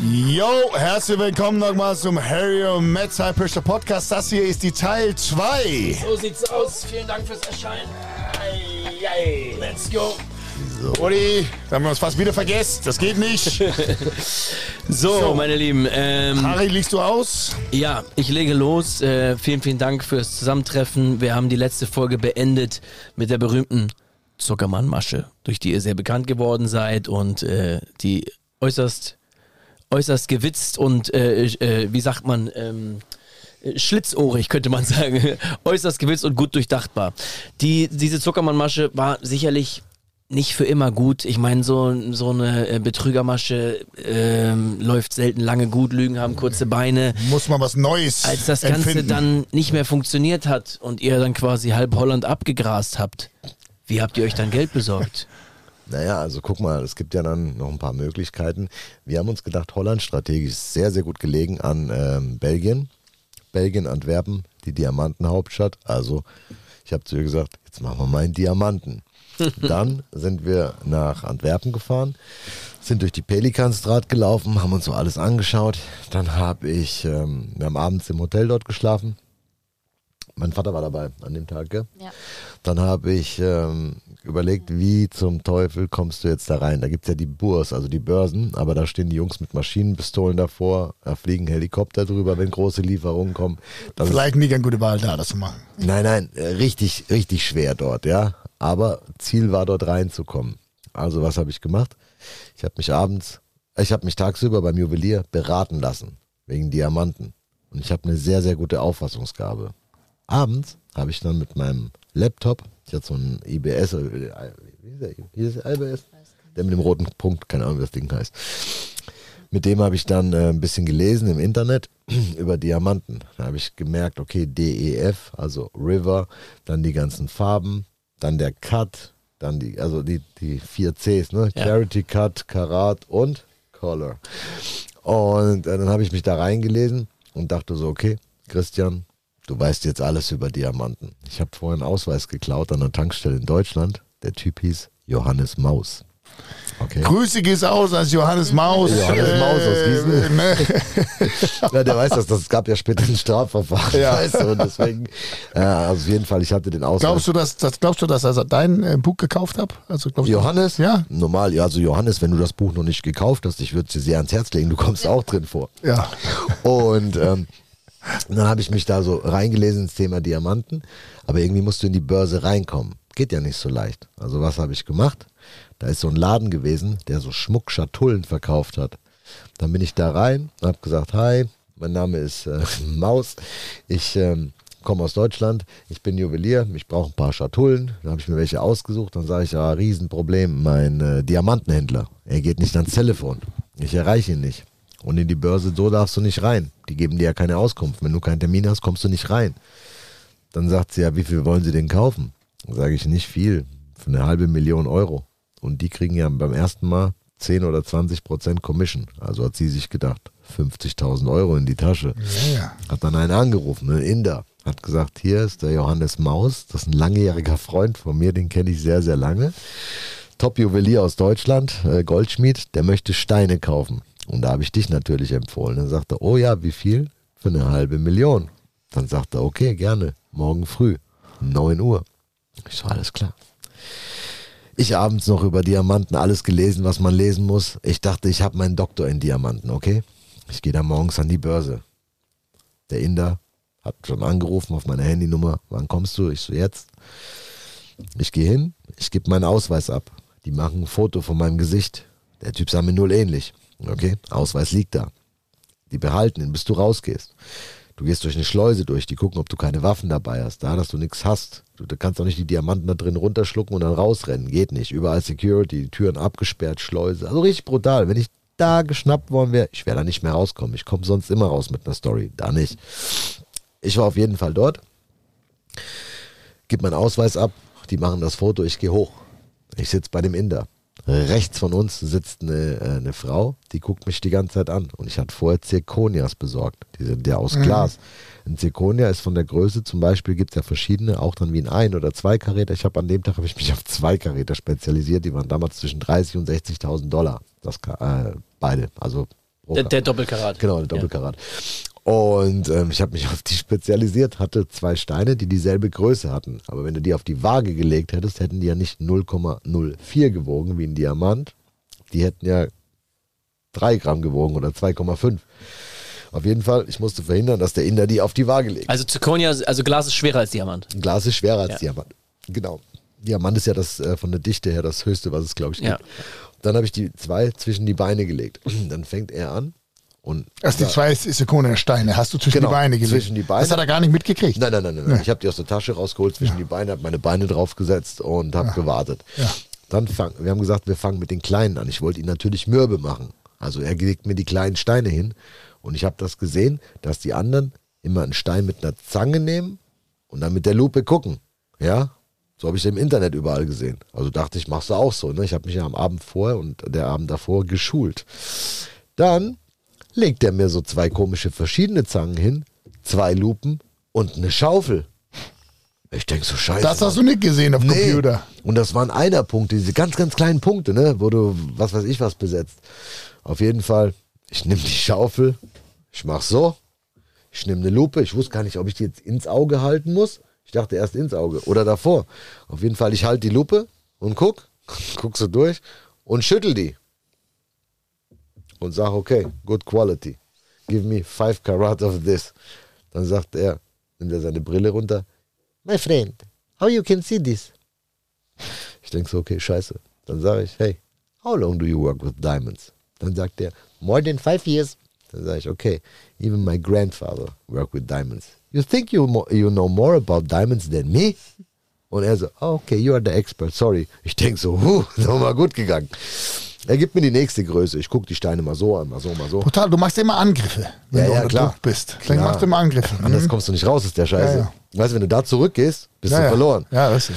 Yo, herzlich willkommen nochmal zum Harry und Matt Cypressure Podcast. Das hier ist die Teil 2. So sieht's aus. Vielen Dank fürs Erscheinen. Ei, ei, let's go. Uli, da haben wir uns fast wieder vergessen. Das geht nicht. So, So. meine Lieben. Ähm, Harry, liegst du aus? ja, ich lege los. Äh, vielen, vielen Dank fürs Zusammentreffen. Wir haben die letzte Folge beendet mit der berühmten Zuckermann-Masche, durch die ihr sehr bekannt geworden seid und äh, die äußerst, äußerst gewitzt und, äh, äh, wie sagt man, ähm, äh, schlitzohrig, könnte man sagen. äußerst gewitzt und gut durchdachtbar. Die, diese Zuckermann-Masche war sicherlich nicht für immer gut. Ich meine, so, so eine äh, Betrügermasche ähm, läuft selten lange gut, Lügen haben kurze Beine. Muss man was Neues Als das Ganze empfinden. dann nicht mehr funktioniert hat und ihr dann quasi halb Holland abgegrast habt, wie habt ihr euch dann Geld besorgt? Naja, also guck mal, es gibt ja dann noch ein paar Möglichkeiten. Wir haben uns gedacht, Holland strategisch sehr, sehr gut gelegen an ähm, Belgien. Belgien, Antwerpen, die Diamantenhauptstadt. Also ich habe zu ihr gesagt, jetzt machen wir mal einen Diamanten. Dann sind wir nach Antwerpen gefahren, sind durch die Pelikanstraat gelaufen, haben uns so alles angeschaut. Dann habe ich, ähm, wir haben abends im Hotel dort geschlafen. Mein Vater war dabei an dem Tag, gell? Ja. Dann habe ich ähm, überlegt, wie zum Teufel kommst du jetzt da rein? Da gibt es ja die Burs, also die Börsen, aber da stehen die Jungs mit Maschinenpistolen davor, da fliegen Helikopter drüber, wenn große Lieferungen kommen. Das ist, Vielleicht nicht eine gute Wahl da, das zu machen. nein, nein, äh, richtig, richtig schwer dort, ja. Aber Ziel war dort reinzukommen. Also was habe ich gemacht? Ich habe mich abends, ich habe mich tagsüber beim Juwelier beraten lassen, wegen Diamanten. Und ich habe eine sehr, sehr gute Auffassungsgabe. Abends habe ich dann mit meinem Laptop, ich hatte so einen IBS, oder wie ist der, wie ist der IBS? Der mit dem roten Punkt, keine Ahnung, wie das Ding heißt. Mit dem habe ich dann äh, ein bisschen gelesen im Internet über Diamanten. Da habe ich gemerkt, okay, DEF, also River, dann die ganzen Farben, dann der Cut, dann die, also die, die vier Cs, ne? Ja. Clarity, Cut, Karat und Color. Und äh, dann habe ich mich da reingelesen und dachte so, okay, Christian, du weißt jetzt alles über Diamanten. Ich habe vorhin einen Ausweis geklaut an einer Tankstelle in Deutschland. Der Typ hieß Johannes Maus. Okay. Grüße geht's aus als Johannes Maus. Johannes Maus aus Gießen. ne? Ja, der weiß das, das gab ja später ein Strafverfahren, Ja. weißt du, und deswegen, ja, also auf jeden Fall, ich hatte den Ausweis. Glaubst du, dass, das, glaubst du, dass er dein äh, Buch gekauft hat? Also, glaubst du- Johannes? Ja. Normal, ja, also Johannes, wenn du das Buch noch nicht gekauft hast, ich würde es dir sehr ans Herz legen, du kommst auch drin vor. Ja. Und ähm, dann habe ich mich da so reingelesen ins Thema Diamanten, aber irgendwie musst du in die Börse reinkommen. Geht ja nicht so leicht. Also was habe ich gemacht? Da ist so ein Laden gewesen, der so Schmuckschatullen verkauft hat. Dann bin ich da rein, habe gesagt, hi, mein Name ist äh, Maus, ich ähm, komme aus Deutschland, ich bin Juwelier, ich brauche ein paar Schatullen. Dann habe ich mir welche ausgesucht, dann sage ich, ja, Riesenproblem, mein äh, Diamantenhändler, er geht nicht ans Telefon, ich erreiche ihn nicht. Und in die Börse, so darfst du nicht rein. Die geben dir ja keine Auskunft. Wenn du keinen Termin hast, kommst du nicht rein. Dann sagt sie ja, wie viel wollen sie denn kaufen? Dann sage ich nicht viel, für eine halbe Million Euro. Und die kriegen ja beim ersten Mal 10 oder 20 Prozent Commission. Also hat sie sich gedacht, 50.000 Euro in die Tasche. Ja. Hat dann einen angerufen, ein Inder. Hat gesagt, hier ist der Johannes Maus, das ist ein langjähriger Freund von mir, den kenne ich sehr, sehr lange. Top-Juwelier aus Deutschland, äh, Goldschmied, der möchte Steine kaufen. Und da habe ich dich natürlich empfohlen. Dann sagte er, oh ja, wie viel? Für eine halbe Million. Dann sagte er, okay, gerne, morgen früh, 9 Uhr. Ich so, alles klar. Ich abends noch über Diamanten alles gelesen, was man lesen muss. Ich dachte, ich habe meinen Doktor in Diamanten, okay? Ich gehe da morgens an die Börse. Der Inder hat schon angerufen auf meine Handynummer. Wann kommst du? Ich so, jetzt. Ich gehe hin, ich gebe meinen Ausweis ab. Die machen ein Foto von meinem Gesicht. Der Typ sah mir null ähnlich. Okay, Ausweis liegt da. Die behalten ihn, bis du rausgehst. Du gehst durch eine Schleuse durch, die gucken, ob du keine Waffen dabei hast. Da, dass du nichts hast. Du, du kannst auch nicht die Diamanten da drin runterschlucken und dann rausrennen. Geht nicht. Überall Security, die Türen abgesperrt, Schleuse. Also richtig brutal. Wenn ich da geschnappt worden wäre, ich wäre da nicht mehr rauskommen. Ich komme sonst immer raus mit einer Story. Da nicht. Ich war auf jeden Fall dort. Gib meinen Ausweis ab. Die machen das Foto. Ich gehe hoch. Ich sitze bei dem Inder. Rechts von uns sitzt eine, äh, eine Frau, die guckt mich die ganze Zeit an. Und ich hatte vorher Zirconias besorgt. Die sind ja aus Glas. Ein Zirconia ist von der Größe, zum Beispiel gibt es ja verschiedene, auch dann wie ein Ein- oder Zweikaräter. Ich habe an dem Tag habe ich mich auf Zweikaräter spezialisiert. Die waren damals zwischen 30 und 60.000 Dollar. Das, äh, beide. Also Der, der Doppelkarat. Genau, der Doppelkarat. Und ähm, ich habe mich auf die spezialisiert, hatte zwei Steine, die dieselbe Größe hatten. Aber wenn du die auf die Waage gelegt hättest, hätten die ja nicht 0,04 gewogen wie ein Diamant. Die hätten ja 3 Gramm gewogen oder 2,5. Auf jeden Fall, ich musste verhindern, dass der Inder die auf die Waage legt. Also Zirconia, also Glas ist schwerer als Diamant. Ein Glas ist schwerer als Ja. Diamant. Genau. Diamant ist ja das äh, von der Dichte her das höchste, was es, glaube ich, gibt. Ja. Dann habe ich die zwei zwischen die Beine gelegt. Dann fängt er an und Also die zwei Silikonsteine hast du zwischen Genau, die Beine gelegt. zwischen die Beine. Das hat er gar nicht mitgekriegt. Nein, nein, nein, nein. nein. Ich habe die aus der Tasche rausgeholt, zwischen die Beine, habe meine Beine draufgesetzt und habe gewartet. Ja. Dann fang, wir haben gesagt, wir fangen mit den Kleinen an. Ich wollte ihn natürlich mürbe machen. Also er legt mir die kleinen Steine hin und ich habe das gesehen, dass die anderen immer einen Stein mit einer Zange nehmen und dann mit der Lupe gucken. Ja, so habe ich es im Internet überall gesehen. Also dachte ich, machst du auch so. Ne? Ich habe mich ja am Abend vorher und der Abend davor geschult. Dann legt er mir so zwei komische verschiedene Zangen hin, zwei Lupen und eine Schaufel. Ich denke so, scheiße. Das hast du nicht gesehen auf Nee. Computer. Und das waren Einerpunkte, diese ganz, ganz kleinen Punkte, ne, wo du, was weiß ich, was besetzt. Auf jeden Fall, ich nehme die Schaufel, ich mach so, ich nehme eine Lupe, ich wusste gar nicht, ob ich die jetzt ins Auge halten muss. Ich dachte erst ins Auge oder davor. Auf jeden Fall, ich halte die Lupe und guck, guck so durch und schüttel die. Und sag, okay, good quality. Give me five karat of this. Dann sagt er, nimmt er seine Brille runter. My friend, how you can see this? Ich denke so, okay, scheiße. Dann sage ich, hey, how long do you work with diamonds? Dann sagt er, more than five years. Dann sage ich, okay, even my grandfather worked with diamonds. You think you, you know more about diamonds than me? Und er so, oh, okay, you are the expert, sorry. Ich denke so, huh, nochmal gut gegangen. Er gibt mir die nächste Größe. Ich gucke die Steine mal so an, mal so, mal so. Brutal, du machst immer Angriffe, wenn Ja, du ja, unter klar. Druck bist. Dann machst du immer Angriffe. Anders Mhm. kommst du nicht raus, ist der Scheiße. Ja, Weißt du, wenn du da zurückgehst, bist ja, du ja. verloren. Ja, ist.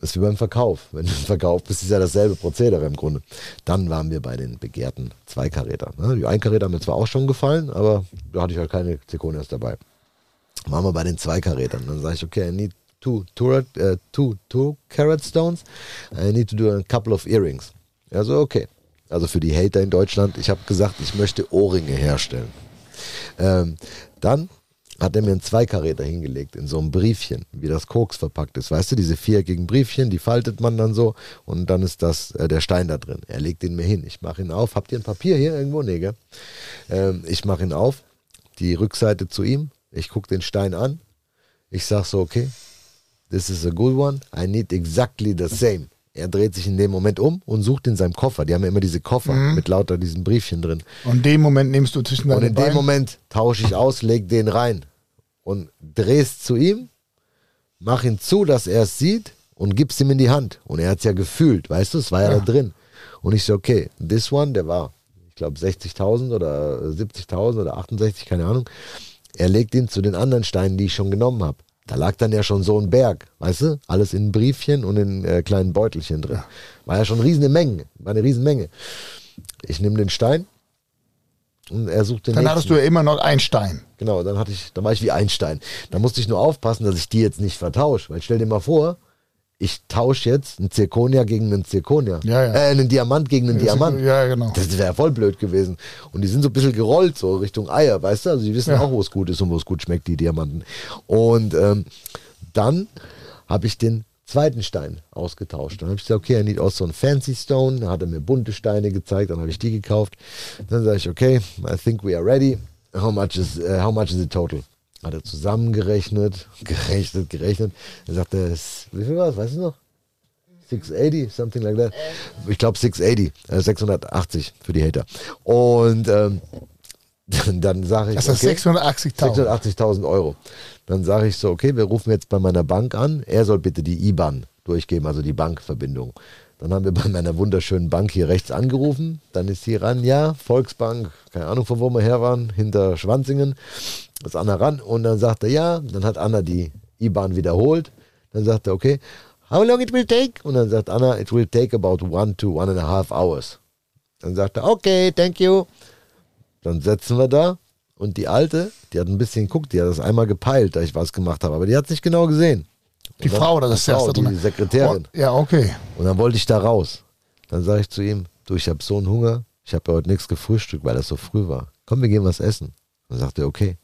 Das ist wie beim Verkauf. Wenn du im Verkauf bist, ist ja dasselbe Prozedere im Grunde. Dann waren wir bei den begehrten Zweikarätern. ne? Die Einkaräter haben mir zwar auch schon gefallen, aber da hatte ich halt keine Zirconias dabei. Waren wir bei den Zweikarätern. Dann sage ich, okay, I need two, two, äh, two, two carat stones. I need to do a couple of earrings. Also okay. Also für die Hater in Deutschland, ich habe gesagt, ich möchte Ohrringe herstellen. Ähm, dann hat er mir einen Zweikaräter hingelegt in so einem Briefchen, wie das Koks verpackt ist. Weißt du, diese viereckigen Briefchen, die faltet man dann so und dann ist das äh, der Stein da drin. Er legt ihn mir hin. Ich mache ihn auf. Habt ihr ein Papier hier irgendwo? Nee, gell? Ähm, ich mache ihn auf, die Rückseite zu ihm. Ich gucke den Stein an. Ich sag so, okay, this is a good one. I need exactly the same. Er dreht sich in dem Moment um und sucht in seinem Koffer. Die haben ja immer diese Koffer mit lauter diesen Briefchen drin. Und in dem Moment nimmst du zwischen Und deine in dem Beine. Moment tausche ich aus, leg den rein und drehst zu ihm, mach ihn zu, dass er es sieht und gibst ihm in die Hand. Und er hat es ja gefühlt, weißt du, es war ja, Ja. da drin. Und ich so, okay, this one, der war, ich glaube, 60.000 oder 70.000 oder 68, keine Ahnung. Er legt ihn zu den anderen Steinen, die ich schon genommen habe. Da lag dann ja schon so ein Berg, weißt du? Alles in Briefchen und in äh, kleinen Beutelchen drin. War ja schon eine riesige Menge, war eine riesen Menge. Ich nehme den Stein und er sucht den Dann nächsten. hattest du ja immer noch einen Stein. Genau, dann hatte ich, dann war ich wie Einstein. Da musste ich nur aufpassen, dass ich die jetzt nicht vertausche. Weil stell dir mal vor, ich tausche jetzt einen Zirkonia gegen einen Zirkonia. Ja, ja. Äh, einen Diamant gegen einen Diamant. Ja, genau. Das wäre voll blöd gewesen. Und die sind so ein bisschen gerollt, so Richtung Eier, weißt du? Also die wissen Ja. auch, wo es gut ist und wo es gut schmeckt, die Diamanten. Und ähm, dann habe ich den zweiten Stein ausgetauscht. Dann habe ich gesagt, okay, I need also einen Fancy Stone. Dann hat er mir bunte Steine gezeigt, dann habe ich die gekauft. Dann sage ich, okay, I think we are ready. How much is, äh, how much is it total? Hat er zusammengerechnet, gerechnet, gerechnet. Er, "S- wie viel war es, weißt du noch? 680, something like that. Ich glaube 680, äh, 680 für die Hater. Und ähm, dann, sage ich, Das ist okay, 680.000. 680.000 Euro. Dann sage ich so, okay, wir rufen jetzt bei meiner Bank an. Er soll bitte die IBAN durchgeben, also die Bankverbindung. Dann haben wir bei meiner wunderschönen Bank hier rechts angerufen. Dann ist hier ran, ja, Volksbank, keine Ahnung von wo wir her waren, hinter Schwanzingen. Ist Anna ran und dann sagt er ja. Dann hat Anna die IBAN wiederholt. Dann sagt er, okay, how long it will take? Und dann sagt Anna, it will take about one to one and a half hours. Dann sagt er, okay, thank you. Dann setzen wir da und die Alte, die hat ein bisschen geguckt, die hat das einmal gepeilt, da ich was gemacht habe, aber die hat es nicht genau gesehen. Die dann- Frau oder das Frau, erste die Sekretärin. Oh, ja, okay. Und dann wollte ich da raus. Dann sage ich zu ihm, du, ich habe so einen Hunger, ich habe ja heute nichts gefrühstückt, weil das so früh war. Komm, wir gehen was essen. Dann sagt er, okay.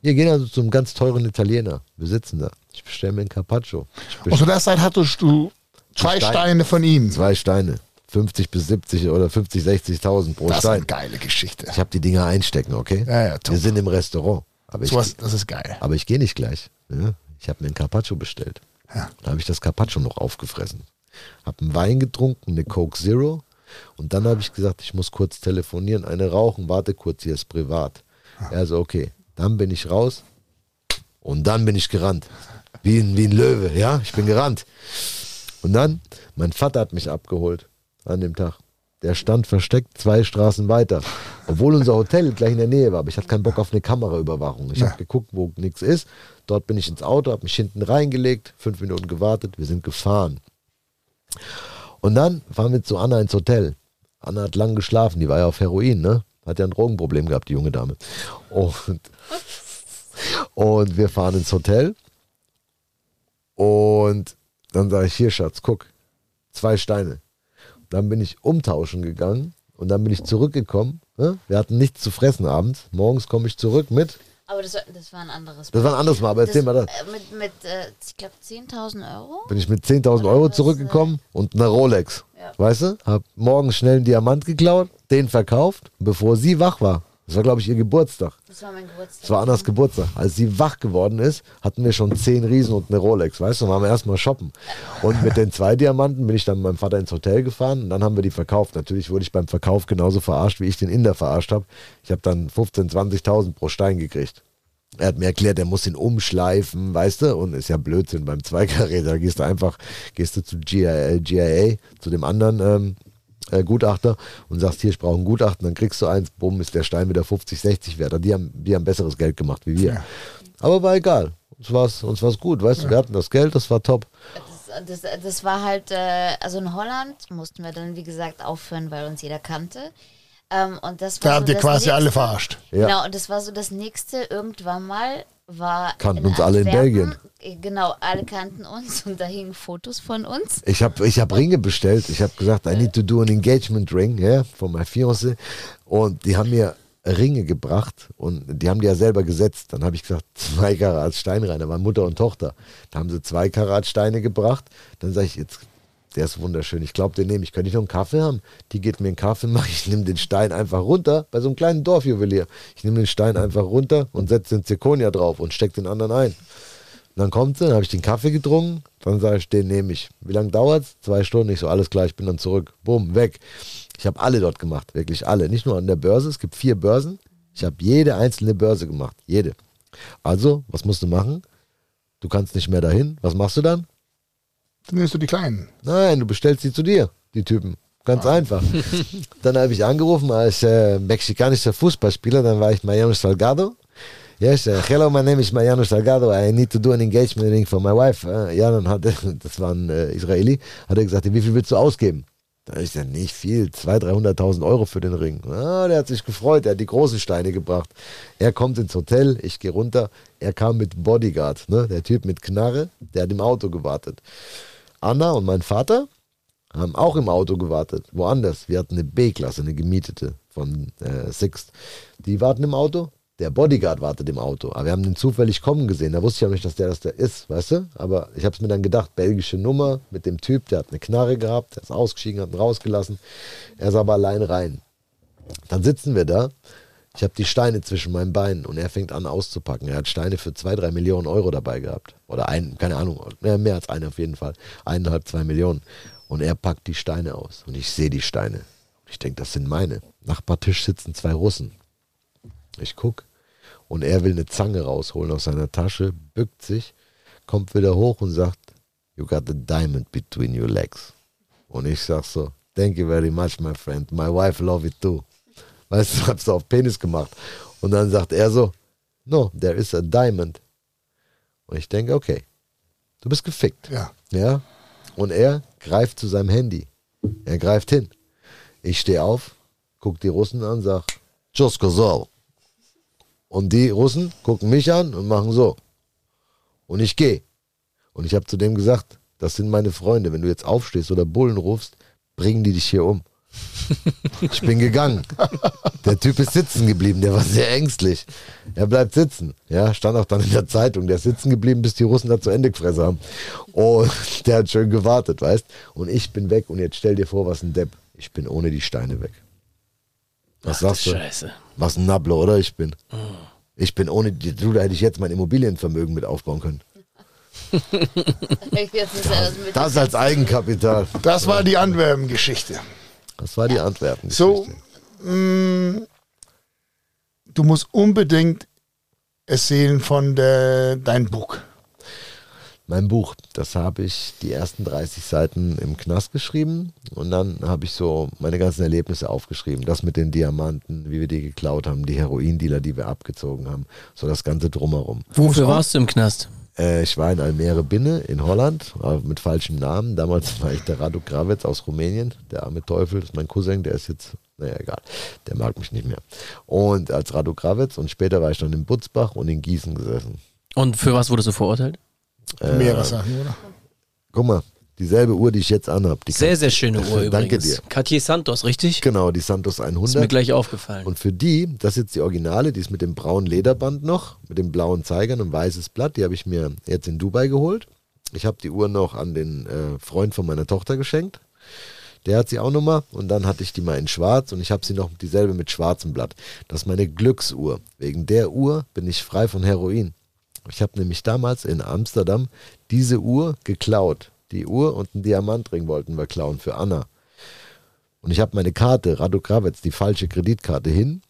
Wir gehen also zum ganz teuren Italiener. Wir sitzen da. Ich bestelle mir einen Carpaccio. Und zu der Zeit hattest du zwei Stein- Steine von ihm. zwei Steine. 50 bis 70 oder 50, 60.000 pro Das ist eine Stein. geile Geschichte. Ich habe die Dinger einstecken, okay? Ja, ja, top. Wir sind im Restaurant. Aber ich, Sowas, das ist geil. aber ich gehe nicht gleich. Ja? Ich habe mir einen Carpaccio bestellt. Ja. Da habe ich das Carpaccio noch aufgefressen. Habe einen Wein getrunken, eine Coke Zero. Und dann habe ich gesagt, ich muss kurz telefonieren, eine rauchen, warte kurz, hier ist privat. Er so, okay. Dann bin ich raus und dann bin ich gerannt. Wie ein, wie ein Löwe, ja, ich bin gerannt. Und dann, mein Vater hat mich abgeholt an dem Tag. Der stand versteckt zwei Straßen weiter. Obwohl unser Hotel gleich in der Nähe war, aber ich hatte keinen Bock auf eine Kameraüberwachung. Ich Ja. habe geguckt, wo nichts ist. Dort bin ich ins Auto, habe mich hinten reingelegt, fünf Minuten gewartet, wir sind gefahren. Und dann fahren wir zu Anna ins Hotel. Anna hat lang geschlafen, die war ja auf Heroin, ne? Hat ja ein Drogenproblem gehabt, die junge Dame. Und, und wir fahren ins Hotel. Und dann sage ich, hier Schatz, guck, zwei Steine. Dann bin ich umtauschen gegangen und dann bin ich zurückgekommen. Ne? Wir hatten nichts zu fressen abends. Morgens komme ich zurück mit. Aber das war, das war ein anderes Das war ein anderes Mal, aber erzähl mal das. äh, Mit, mit äh, ich glaube, 10.000 Euro? Bin ich mit 10.000 Euro zurückgekommen und einer Rolex. Ja. Weißt du? Hab morgens schnell einen Diamant geklaut, den verkauft, bevor sie wach war. Das war, glaube ich, ihr Geburtstag. Das war mein Geburtstag. Das war Annas Geburtstag. Als sie wach geworden ist, hatten wir schon zehn Riesen und eine Rolex, weißt du, und waren wir erstmal shoppen. Und mit den zwei Diamanten bin ich dann mit meinem Vater ins Hotel gefahren und dann haben wir die verkauft. Natürlich wurde ich beim Verkauf genauso verarscht, wie ich den Inder verarscht habe. Ich habe dann 15.000, 20.000 pro Stein gekriegt. Er hat mir erklärt, er muss ihn umschleifen, weißt du, und ist ja Blödsinn beim Zweigeräter. Da gehst du einfach, gehst du zu GIA, GIA zu dem anderen ähm, äh, Gutachter und sagst, hier, ich brauche ein Gutachten, dann kriegst du eins, bumm, ist der Stein wieder 50, 60 wert. Die haben, die haben besseres Geld gemacht wie wir. Ja. Aber war egal. Uns war's, uns war's gut, weißt du, wir hatten das Geld, das war top. Das, das, das war halt, äh, also in Holland mussten wir dann, wie gesagt, aufhören, weil uns jeder kannte. Ähm, und das war Da so habt ihr das quasi alle nächste- verarscht. Ja. Genau, und das war so das nächste irgendwann mal war Kannten uns alle in Antwerpen. Äh, Genau, alle kannten uns und da hingen Fotos von uns. Ich habe ich hab Ringe bestellt. Ich habe gesagt, I need to do an engagement ring, ja, von my fiance. Und die haben mir Ringe gebracht und die haben die ja selber gesetzt. Dann habe ich gesagt, zwei Karat Stein rein. Da waren Mutter und Tochter. Da haben sie zwei Karat Steine gebracht. Dann sage ich, jetzt, der ist wunderschön. Ich glaube, den nehme ich. Könnte ich noch einen Kaffee haben? Die geht mir einen Kaffee machen. Ich nehme den Stein einfach runter. Bei so einem kleinen Dorfjuwelier. Ich nehme den Stein einfach runter und setze den Zirkonia drauf und stecke den anderen ein. Und dann kommt sie, dann habe ich den Kaffee getrunken, dann sage ich, den nehme ich. Wie lange dauert's? Zwei Stunden. Ich so, alles klar, ich bin dann zurück. Bumm, weg. Ich habe alle dort gemacht, wirklich alle. Nicht nur an der Börse, es gibt vier Börsen. Ich habe jede einzelne Börse gemacht, jede. Also, was musst du machen? Du kannst nicht mehr dahin. Was machst du dann? Dann nimmst du die Kleinen. Nein, du bestellst sie zu dir, die Typen. Ganz einfach. dann habe ich angerufen als äh, mexikanischer Fußballspieler, dann war ich Mariano Salgado. Yes, uh, hello, my name is Mariano Salgado. I need to do an engagement ring for my wife. Äh, ja, dann hat er, das war ein äh, Israeli, hat er gesagt, wie viel willst du ausgeben? Da ich gesagt, nicht viel, 200.000, 300.000 Euro für den Ring. Ah, der hat sich gefreut, er hat die großen Steine gebracht. Er kommt ins Hotel, ich gehe runter. Er kam mit Bodyguard, ne? der Typ mit Knarre, der hat im Auto gewartet. Anna und mein Vater haben auch im Auto gewartet, woanders. Wir hatten eine B-Klasse, eine gemietete von äh, Sixt. Die warten im Auto, der Bodyguard wartet im Auto. Aber wir haben den zufällig kommen gesehen. Da wusste ich auch nicht, dass der das der ist, weißt du? Aber ich habe es mir dann gedacht, belgische Nummer mit dem Typ, der hat eine Knarre gehabt, der ist ausgestiegen, hat ihn rausgelassen. Er ist aber allein rein. Dann sitzen wir da. Ich habe die Steine zwischen meinen Beinen und er fängt an auszupacken. Er hat Steine für zwei, drei Millionen Euro dabei gehabt. Oder ein, keine Ahnung, mehr, als eine auf jeden Fall. Eineinhalb, zwei Millionen. Und er packt die Steine aus. Und ich sehe die Steine. Ich denke, das sind meine. Nachbartisch sitzen zwei Russen. Ich guck und er will eine Zange rausholen aus seiner Tasche, bückt sich, kommt wieder hoch und sagt, You got a diamond between your legs. Und ich sag so, Thank you very much, my friend. My wife love it too. Weißt du, hab's auf Penis gemacht. Und dann sagt er so, No, there is a diamond. Und ich denke, okay, du bist gefickt. Ja. Ja. Und er greift zu seinem Handy. Er greift hin. Ich stehe auf, guck die Russen an, sag, Tschüss, Kosol. Und die Russen gucken mich an und machen so. Und ich gehe. Und ich habe zu dem gesagt, das sind meine Freunde. Wenn du jetzt aufstehst oder Bullen rufst, bringen die dich hier um. Ich bin gegangen. Der Typ ist sitzen geblieben, der war sehr ängstlich. Er bleibt sitzen. Ja, stand auch dann in der Zeitung. Der ist sitzen geblieben, bis die Russen da zu Ende gefressen haben. Und der hat schön gewartet, weißt Und ich bin weg und jetzt stell dir vor, was ein Depp. Ich bin ohne die Steine weg. Was Ach, sagst du? Scheiße. Was ein Nabler, oder? Ich bin. Ich bin ohne die, du, da hätte ich jetzt mein Immobilienvermögen mit aufbauen können. Das Das als Eigenkapital. Das war die Antwerpen-Geschichte. Das war die Antwerpen. So, mh, du musst unbedingt erzählen von der, dein Buch. Mein Buch, das habe ich die ersten 30 Seiten im Knast geschrieben und dann habe ich so meine ganzen Erlebnisse aufgeschrieben. Das mit den Diamanten, wie wir die geklaut haben, die Heroindealer, die wir abgezogen haben, so das Ganze drumherum. Wofür warst du im Knast? Äh, ich war in Almere Binne in Holland, aber mit falschem Namen. Damals war ich der Radu Krawetz aus Rumänien, der arme Teufel, das ist mein Cousin, der ist jetzt, naja, egal, der mag mich nicht mehr. Und als Radu Krawetz und später war ich dann in Butzbach und in Gießen gesessen. Und für was wurdest du verurteilt? Äh, Mehrere Sachen, oder? Guck mal, dieselbe Uhr, die ich jetzt anhab. Die Sehr, sehr schöne Uhr Danke übrigens. dir. Cartier Santos, richtig? Genau, die Santos Ist mir 100. gleich aufgefallen. Und für die, das ist jetzt die Originale, die ist mit dem braunen Lederband noch, mit dem blauen Zeigern und weißes Blatt, die habe ich mir jetzt in Dubai geholt. Ich habe die Uhr noch an den äh, Freund von meiner Tochter geschenkt. Der hat sie auch nochmal und dann hatte ich die mal in schwarz und ich habe sie noch dieselbe mit schwarzem Blatt. Das ist meine Glücksuhr. Wegen der Uhr bin ich frei von Heroin. Ich habe nämlich damals in Amsterdam diese Uhr geklaut. Die Uhr und einen Diamantring wollten wir klauen für Anna. Und ich habe meine Karte, Rado Krawetz, die falsche Kreditkarte hin.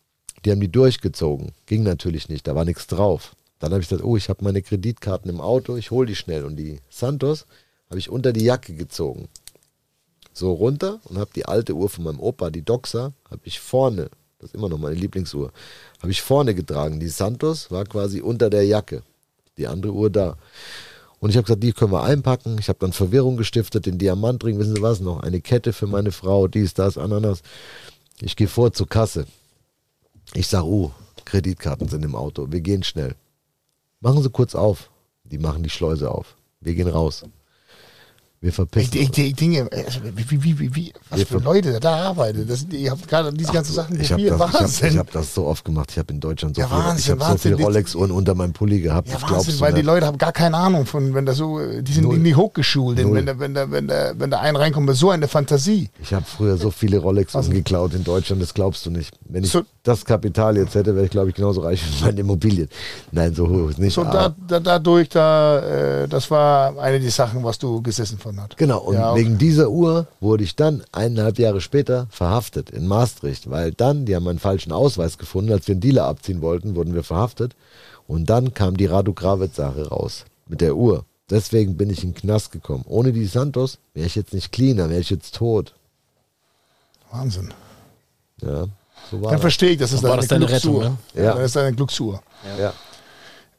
Die haben die durchgezogen. Ging natürlich nicht, da war nichts drauf. Dann habe ich gesagt, oh, ich habe meine Kreditkarten im Auto, ich hole die schnell. Und die Santos habe ich unter die Jacke gezogen. So runter und habe die alte Uhr von meinem Opa, die Doxa, habe ich vorne, das ist immer noch meine Lieblingsuhr, habe ich vorne getragen. Die Santos war quasi unter der Jacke. Die andere Uhr da. Und ich habe gesagt, die können wir einpacken. Ich habe dann Verwirrung gestiftet, den Diamantring, wissen Sie was, noch eine Kette für meine Frau, dies, das, Ananas. Ich gehe vor zur Kasse. Ich sage, oh, Kreditkarten sind im Auto, wir gehen schnell. Machen Sie kurz auf. Die machen die Schleuse auf. Wir gehen raus. Wir Ich, verpissen ich, uns. ich denke, also, wie, wie, wie, wie, was für Leute da arbeiten. Das, ich habe gerade diese ganzen Sachen ich habe das, ich hab, ich hab das so oft gemacht. Ich habe in Deutschland so Ja, viele, ich Wahnsinn, so viele Rolex-Uhren unter meinem Pulli gehabt. ja, Wahnsinn, weil die nicht. Leute haben gar keine Ahnung von, wenn da so, die sind Null. nicht hochgeschult, denn wenn da, wenn da, wenn da, wenn da ein reinkommt, mit so eine Fantasie. Ich habe früher so viele Rolex-Uhren geklaut in Deutschland, das glaubst du nicht. Wenn ich So- das Kapital jetzt hätte, wäre ich, glaube ich, genauso reich wie meine Immobilien. Nein, so hoch ist nicht. So, da, da, dadurch, da, äh, das war eine der Sachen, was du gesessen von hat. Genau, und Ja, okay. wegen dieser Uhr wurde ich dann eineinhalb Jahre später verhaftet in Maastricht, weil dann, die haben einen falschen Ausweis gefunden, als wir einen Dealer abziehen wollten, wurden wir verhaftet und dann kam die Radu Krawitz-Sache raus mit der Uhr. Deswegen bin ich in den Knast gekommen. Ohne die Santos wäre ich jetzt nicht cleaner, wäre ich jetzt tot. Wahnsinn. Ja, so war Dann das. verstehe ich, das ist War deine das deine Glücksuhr. Rettung, ne? Ja. Ja. Das ist deine Glücksuhr. Ja.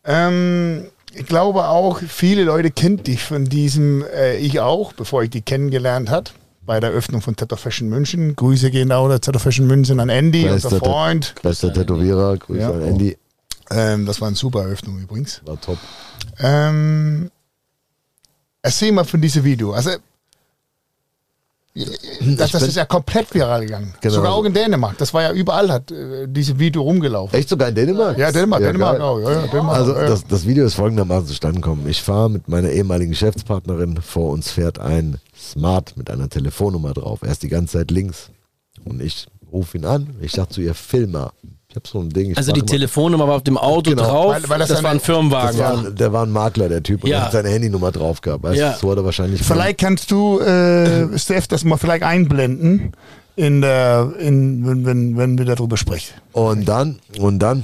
Ähm, ich glaube auch, viele Leute kennt dich von diesem, äh, ich auch, bevor ich die kennengelernt hat bei der Öffnung von Tattoo Fashion München. Grüße gehen da oder Tattoo Fashion München an Andy, Bester unser Freund. Bester Tätowierer, Grüße Ja. an Andy, Ähm, das war eine super Eröffnung übrigens. war top. Ähm, erzähl mal von diesem Video. Also, das, das ist ja komplett viral gegangen. Genau. Sogar auch in Dänemark. Das war ja überall, hat äh, dieses Video rumgelaufen. Echt sogar in Dänemark? Ja, Dänemark, Dänemark geil. auch. Ja, ja, Dänemark Also ja. das, das Video ist folgendermaßen zustande gekommen. Ich fahre mit meiner ehemaligen Geschäftspartnerin, vor uns fährt ein Smart mit einer Telefonnummer drauf. Er ist die ganze Zeit links. Und ich rufe ihn an. Ich sag zu ihr, film mal. Ich habe so ein Ding. Ich Also die Telefonnummer war auf dem Auto Genau. drauf. Weil- weil das das, eine- war ein Firmenwagen. war, ein- der war ein Makler, der Typ, und Ja. er hat seine Handynummer drauf gehabt. Weißt, Ja. du, So hat er wahrscheinlich. Vielleicht kannst du, äh, Steph, das mal vielleicht einblenden, in der, in, wenn, wenn, wenn wir darüber sprechen. Und dann, und dann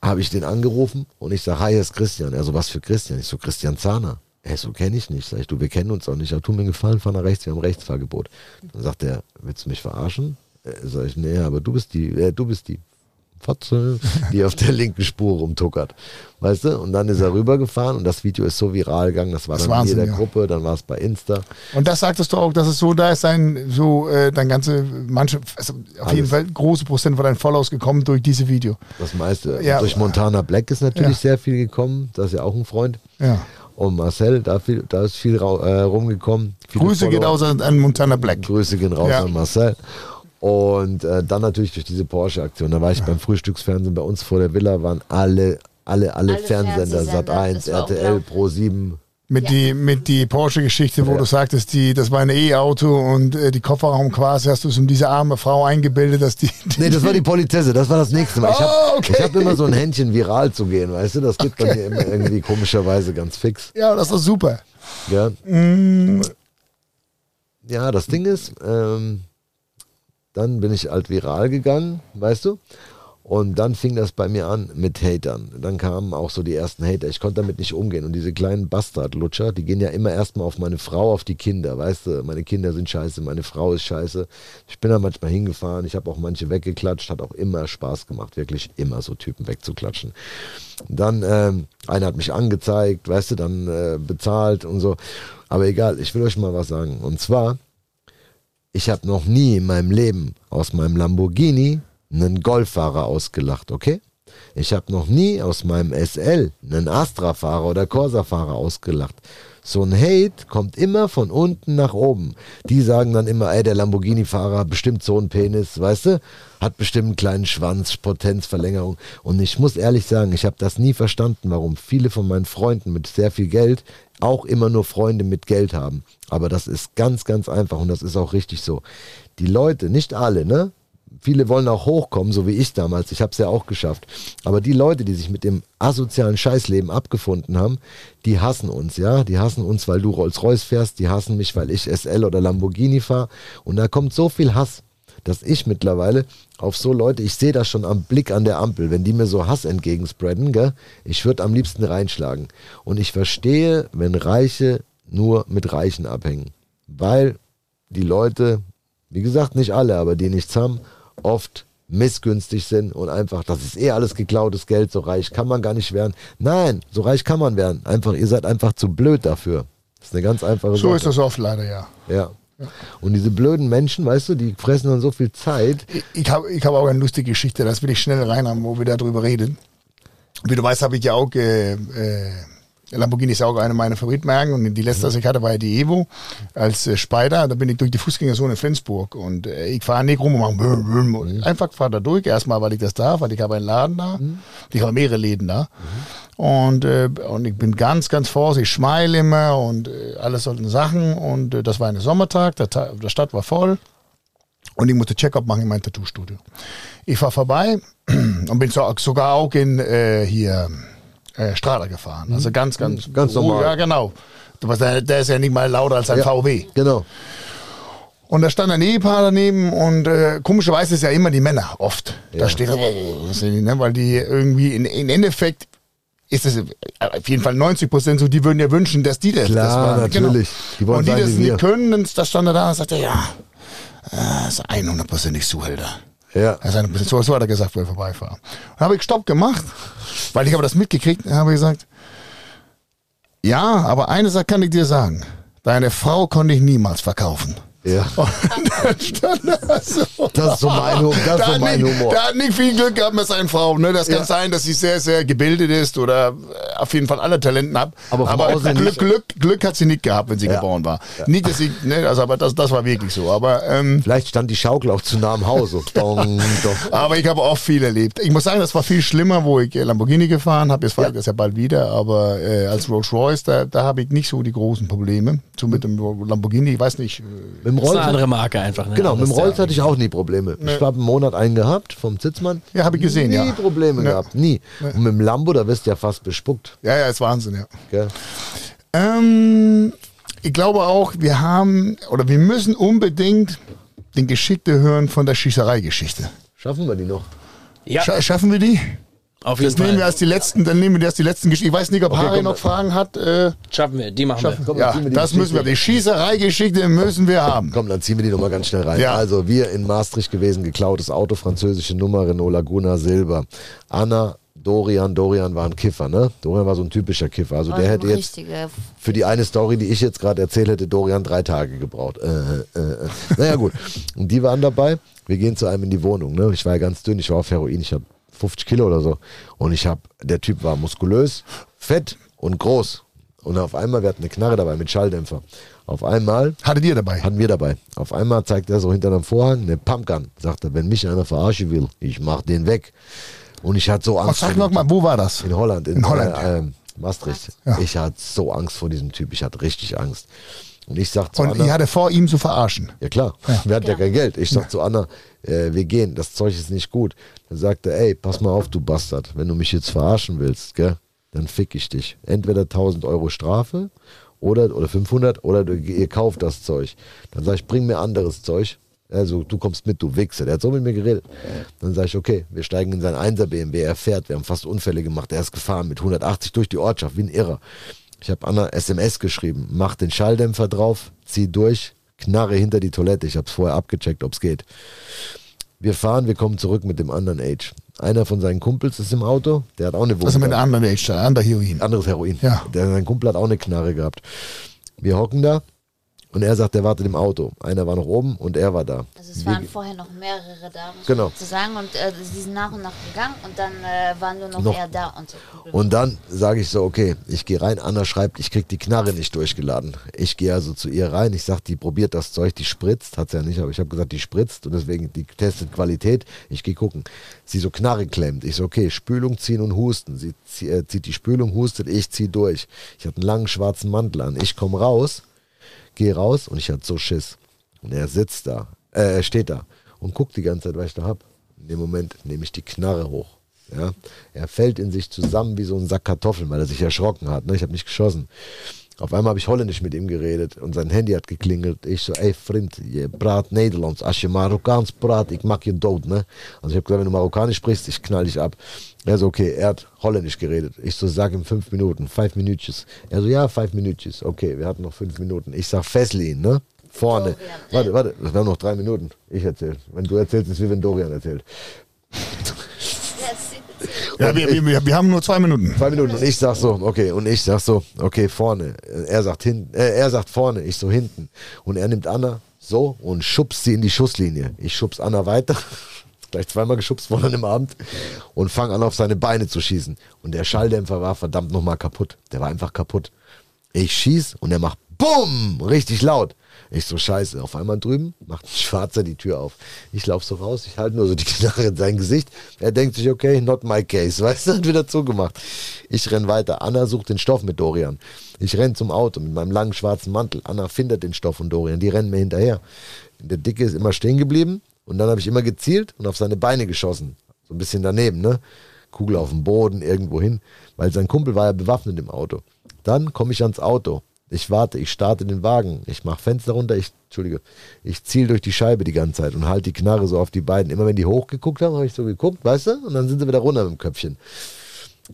habe ich den angerufen und ich sage, hi, hier ist Christian. Er so, was für Christian? Ich so, Christian Zahner. Er so, kenne ich nicht. Sag ich, du, wir kennen uns auch nicht. Aber tu mir einen Gefallen, fahr nach rechts, wir haben Rechtsfahrgebot. Dann sagt er, willst du mich verarschen? Äh, Sag ich, nee, aber du bist die, äh, du bist die Fotze, die auf der linken Spur rumtuckert. Weißt du? Und dann ist er rübergefahren und das Video ist so viral gegangen. Das war Das dann in jeder ja. Gruppe, dann war es bei Insta. Und das sagtest du auch, dass es so, da ist dein, so, äh, dein ganze, manche, also auf jeden Alles. Fall große Prozent von deinen Follows gekommen durch diese Video. Das meiste. Ja. Durch Montana Black ist natürlich Ja. sehr viel gekommen. Das ist ja auch ein Freund. Ja. Und Marcel, da, viel, da ist viel äh, rumgekommen. Grüße Follower. aus an, an Montana Black. Grüße gehen raus an Marcel. Und äh, dann natürlich durch diese Porsche-Aktion. Da war ich beim Frühstücksfernsehen bei uns vor der Villa, waren alle, alle, alle, Alle Fernsehsender, Fernsehsender, Sat1, das war RTL, unglaublich. Pro 7. Mit Ja. die, mit die Porsche-Geschichte, wo Ja. du sagtest, die, das war ein E-Auto und äh, die Kofferraum quasi hast du es um diese arme Frau eingebildet, dass die. die Nee, das war die Politesse, das war das nächste Mal. Ich habe Oh, okay. hab immer so ein Händchen, viral zu gehen, weißt du? Das geht bei mir immer irgendwie komischerweise ganz fix. ja, das ist super. Ja, Mm, ja das Ding ist, ähm, dann bin ich halt viral gegangen, weißt du? Und dann fing das bei mir an mit Hatern. Dann kamen auch so die ersten Hater. Ich konnte damit nicht umgehen. Und diese kleinen Bastardlutscher, die gehen ja immer erstmal auf meine Frau, auf die Kinder. Weißt du, meine Kinder sind scheiße, meine Frau ist scheiße. Ich bin da manchmal hingefahren. Ich habe auch manche weggeklatscht. Hat auch immer Spaß gemacht, wirklich immer so Typen wegzuklatschen. Dann, ähm, einer hat mich angezeigt, weißt du, dann äh, bezahlt und so. Aber egal, ich will euch mal was sagen. Und zwar, ich habe noch nie in meinem Leben aus meinem Lamborghini einen Golffahrer ausgelacht, okay? Ich habe noch nie aus meinem SL einen Astra-Fahrer oder Corsa-Fahrer ausgelacht. So ein Hate kommt immer von unten nach oben. Die sagen dann immer, ey, der Lamborghini-Fahrer hat bestimmt so einen Penis, weißt du? Hat bestimmt einen kleinen Schwanz, Potenzverlängerung. Und ich muss ehrlich sagen, ich habe das nie verstanden, warum viele von meinen Freunden mit sehr viel Geld auch immer nur Freunde mit Geld haben. Aber das ist ganz, ganz einfach und das ist auch richtig so. Die Leute, nicht alle, ne? Viele wollen auch hochkommen, so wie ich damals. Ich habe es ja auch geschafft. Aber die Leute, die sich mit dem asozialen Scheißleben abgefunden haben, die hassen uns, ja. Die hassen uns, weil du Rolls-Royce fährst. Die hassen mich, weil ich SL oder Lamborghini fahre. Und da kommt so viel Hass, dass ich mittlerweile auf so Leute, ich sehe das schon am Blick an der Ampel, wenn die mir so Hass entgegenspreaden, gell, ich würde am liebsten reinschlagen. Und ich verstehe, wenn Reiche nur mit Reichen abhängen. Weil die Leute, wie gesagt, nicht alle, aber die nichts haben, oft missgünstig sind und einfach, das ist eh alles geklautes Geld, so reich kann man gar nicht werden. Nein, so reich kann man werden. Einfach, ihr seid einfach zu blöd dafür. Das ist eine ganz einfache so Sache. ist das oft leider, ja. Ja. Und diese blöden Menschen, weißt du, die fressen dann so viel Zeit. Ich- habe ich hab auch eine lustige Geschichte, das will ich schnell reinhaben, wo wir darüber reden. Wie du weißt, habe ich ja auch, äh, äh, Lamborghini ist auch eine meiner Favoritmarken und die letzte, was ich hatte, war ja die Evo als äh, Spider. Da bin ich durch die Fußgängerzone in Flensburg und äh, ich fahre nicht rum und mache büm, büm. Und einfach fahre da durch. Erstmal, weil ich das darf, weil ich habe einen Laden da. Ich habe mehrere Läden da. Und, äh, und ich bin ganz, ganz vorsichtig, ich schmeile immer und äh, alles solchen Sachen. Und äh, das war ein Sommertag, der, Ta- der Stadt war voll. Und ich musste Check-up machen in mein Tattoo-Studio. Ich war vorbei und bin so, sogar auch in äh, hier äh, Strada gefahren. Also ganz, ganz, Ganz normal. Ja, genau. Der, der ist ja nicht mal lauter als ein Ja. VW. Genau. Und da stand ein Ehepaar daneben und äh, komischerweise ist ja immer die Männer oft. Ja. Da steht, ne, weil die irgendwie in, in Endeffekt ist es auf jeden Fall 90 Prozent so, die würden ja wünschen, dass die das, Klar, das waren. Genau. natürlich. Die wollen und die das nicht können, dann da stand er da und sagte, ja, äh, ist 100%ig Zuhälter. Ja. Also so, hat er gesagt, wo er vorbeifahren. Und habe ich Stopp gemacht, weil ich habe das mitgekriegt habe gesagt, ja, aber eine Sache kann ich dir sagen. Deine Frau konnte ich niemals verkaufen. Ja. So. Das ist so mein, Hu- das ist Da so hat mein nicht, Humor. Der hat nicht viel Glück gehabt mit seinen Frauen. Ne? Das kann Ja. sein, dass sie sehr, sehr gebildet ist oder auf jeden Fall alle Talenten hat. Aber aber Glück, nicht. Glück, Glück hat sie nicht gehabt, wenn sie Ja. geboren war. Nicht, dass sie, ne, also, aber das, das war wirklich so. Aber, ähm, Vielleicht stand die Schaukel auch zu nah am Haus. So. Dong, aber ich habe auch viel erlebt. Ich muss sagen, das war viel schlimmer, wo ich äh, Lamborghini gefahren habe. Jetzt fahre ich das ja bald wieder. Aber äh, als Rolls Royce, da, da habe ich nicht so die großen Probleme. So mit dem Lamborghini, ich weiß nicht. Äh, Mit dem Das ist Rolls, eine andere Marke einfach. Ne? genau, mit dem Rolls hatte ich auch nie Probleme. Ich habe einen Monat einen gehabt vom Zitzmann. Ja, habe ich gesehen, nie ja. Probleme Ja. gehabt, nie. Und mit dem Lambo, da wirst du ja fast bespuckt. ja, ja, ist Wahnsinn, ja. Gell? Ähm, ich glaube auch, wir haben oder wir müssen unbedingt den Geschichte hören von der Schießereigeschichte. Schaffen wir die noch? Ja, Scha schaffen wir die? Auf jeden Das nehmen wir Fall. als die letzten, dann nehmen wir das die letzten Geschichten. Ich weiß nicht, ob Okay, Harry noch Fragen hat. Äh, Schaffen wir, die machen wir. Komm, dann ja, wir die das müssen wir. Die Schießereigeschichte müssen wir haben. Komm, dann ziehen wir die nochmal ganz schnell rein. Ja. Also, wir in Maastricht gewesen, geklautes Auto, französische Nummer, Renault Laguna Silber. Anna, Dorian, Dorian war ein Kiffer, ne? Dorian war so ein typischer Kiffer. Also, War der hätte jetzt für die eine Story, die ich jetzt gerade erzählt hätte, Dorian drei Tage gebraucht. Äh, äh, äh. Naja, gut. Und die waren dabei. Wir gehen zu einem in die Wohnung. Ne? Ich war ja ganz dünn, ich war auf Heroin, ich habe 50 Kilo oder so. Und ich habe, der Typ war muskulös, fett und groß. Und auf einmal, wir hatten eine Knarre dabei mit Schalldämpfer. Auf einmal Hattet ihr dabei? hatten wir dabei. Auf einmal zeigt er so hinter einem Vorhang eine Pumpgun. Sagt er, wenn mich einer verarschen will, ich mach den weg. Und ich hatte so Angst. sag vor noch dem mal, wo war das? in Holland. In, In Holland. Äh, ähm, Maastricht. Ja. Ich hatte so Angst vor diesem Typ. Ich hatte richtig Angst. Und ich sag zu Und Anna, ihr hattet vor, ihm zu verarschen. ja klar, wir hatten ja, Ja. kein Geld. Ich sag zu Anna, äh, wir gehen, das Zeug ist nicht gut. Dann sagt er, ey, pass mal auf, du Bastard, wenn du mich jetzt verarschen willst, gell, dann fick ich dich. Entweder 1000 Euro Strafe oder, oder 500 oder du, ihr kauft das Zeug. Dann sag ich, bring mir anderes Zeug. Also du kommst mit, du Wichser. Der hat so mit mir geredet. Dann sage ich, okay, wir steigen in sein 1er BMW, er fährt, wir haben fast Unfälle gemacht, er ist gefahren mit 180 durch die Ortschaft, wie ein Irrer. Ich habe Anna SMS geschrieben, mach den Schalldämpfer drauf, zieh durch, knarre hinter die Toilette. Ich habe es vorher abgecheckt, ob es geht. Wir fahren, wir kommen zurück mit dem anderen Age. Einer von seinen Kumpels ist im Auto, der hat auch eine Wohnung. Also mit der anderen Age, der andere Heroin. anderes Heroin. Ja. Der, sein Kumpel hat auch eine Knarre gehabt. Wir hocken da und er sagt, er wartet im Auto. Einer war noch oben und er war da. Also es Wir- waren vorher noch mehrere da, muss Genau. zu sagen. Und äh, sie sind nach und nach gegangen und dann äh, waren nur noch, Noch. er da und so. Und dann sage ich so, okay, ich gehe rein, Anna schreibt, ich krieg die Knarre nicht durchgeladen. Ich gehe also zu ihr rein, ich sag, die probiert das Zeug, die spritzt, hat sie ja nicht, aber ich habe gesagt, die spritzt und deswegen, die testet Qualität. Ich gehe gucken. Sie so Knarre klemmt. Ich so, okay, Spülung ziehen und husten. Sie äh, zieht die Spülung, hustet, ich zieh durch. Ich hatte einen langen schwarzen Mantel an. Ich komme raus, gehe raus und ich hatte so Schiss. Und er sitzt da, äh, er steht da und guckt die ganze Zeit, was ich da hab. In dem Moment nehme ich die Knarre hoch. Ja? Er fällt in sich zusammen wie so ein Sack Kartoffeln, weil er sich erschrocken hat. Ne? Ich habe nicht geschossen. Auf einmal habe ich holländisch mit ihm geredet und sein Handy hat geklingelt. Ich so, ey Freund, je praat Nederlands. Als je Marokkaans praat, ich mag je dood, ne? Also ich habe gesagt, wenn du Marokkanisch sprichst, ich knall dich ab. Er so, okay, er hat holländisch geredet. Ich so, sag ihm fünf Minuten, five minutes. Er so, ja, five minutes. Okay, wir hatten noch fünf Minuten. Ich sag, fessel ihn, ne? Vorne. Dorian. Warte, warte, wir haben noch drei Minuten. Ich erzähl. Wenn du erzählst, ist wie wenn Dorian erzählt. Ja, wir, wir, wir, wir haben nur zwei Minuten. Zwei Minuten und ich sag so, okay, und ich sag so, okay, vorne. Er sagt hinten, äh, er sagt vorne, ich so hinten. Und er nimmt Anna so und schubst sie in die Schusslinie. Ich schubs Anna weiter, gleich zweimal geschubst worden im Abend und fang an auf seine Beine zu schießen. Und der Schalldämpfer war verdammt nochmal kaputt. Der war einfach kaputt. Ich schieß und er macht BUM! Richtig laut. Ich so, scheiße, auf einmal drüben macht ein Schwarzer die Tür auf. Ich lauf so raus, ich halte nur so die Knarre in sein Gesicht. Er denkt sich, okay, not my case, weißt du, hat wieder zugemacht. Ich renn weiter. Anna sucht den Stoff mit Dorian. Ich renn zum Auto mit meinem langen schwarzen Mantel. Anna findet den Stoff und Dorian, die rennen mir hinterher. Der Dicke ist immer stehen geblieben und dann habe ich immer gezielt und auf seine Beine geschossen. So ein bisschen daneben, ne? Kugel auf dem Boden, irgendwo hin, weil sein Kumpel war ja bewaffnet im Auto. Dann komme ich ans Auto. Ich warte, ich starte den Wagen, ich mache Fenster runter, ich, Entschuldige, ich ziel durch die Scheibe die ganze Zeit und halte die Knarre so auf die beiden. Immer wenn die hochgeguckt haben, habe ich so geguckt, weißt du? Und dann sind sie wieder runter mit dem Köpfchen.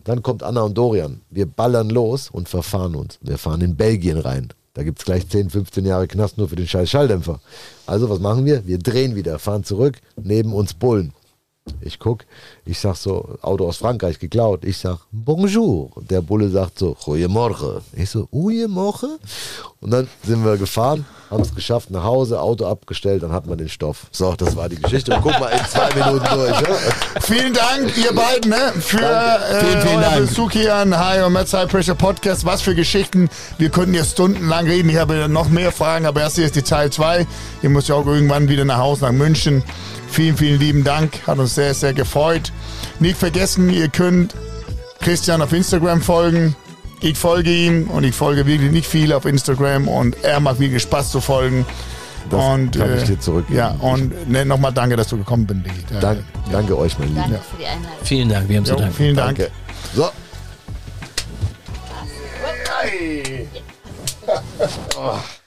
Dann kommt Anna und Dorian. Wir ballern los und verfahren uns. Wir fahren in Belgien rein. Da gibt es gleich 10, 15 Jahre Knast nur für den scheiß Schalldämpfer. Also was machen wir? Wir drehen wieder, fahren zurück, neben uns Bullen. Ich guck, ich sag so, Auto aus Frankreich geklaut. Ich sag, bonjour. Der Bulle sagt so, goeiemorgen. Ich so, goeiemorgen. Und dann sind wir gefahren, haben es geschafft, nach Hause, Auto abgestellt, dann hatten wir den Stoff. So, das war die Geschichte. Und guck mal, in zwei Minuten durch. Ja? Vielen Dank, ihr beiden, ne, für äh, Vielen, vielen euer Dank. Besuch hier an High und Metz High Pressure Podcast. Was für Geschichten. Wir könnten hier stundenlang reden. Ich habe noch mehr Fragen, aber erst hier ist die Teil 2. Ihr müsst ja auch irgendwann wieder nach Hause, nach München. Vielen, vielen lieben Dank. Hat uns sehr, sehr gefreut. Nicht vergessen, ihr könnt Christian auf Instagram folgen. Ich folge ihm und ich folge wirklich nicht viel auf Instagram und er macht wirklich Spaß zu folgen. Das und, kann ich dir zurückgeben. Ja, und ne, nochmal danke, dass du gekommen bist. Diggi. Dank, danke euch, mein Lieber. Danke für die Einladung. Vielen Dank, wir haben zu danken. vielen Dank. Danke. So. Hey.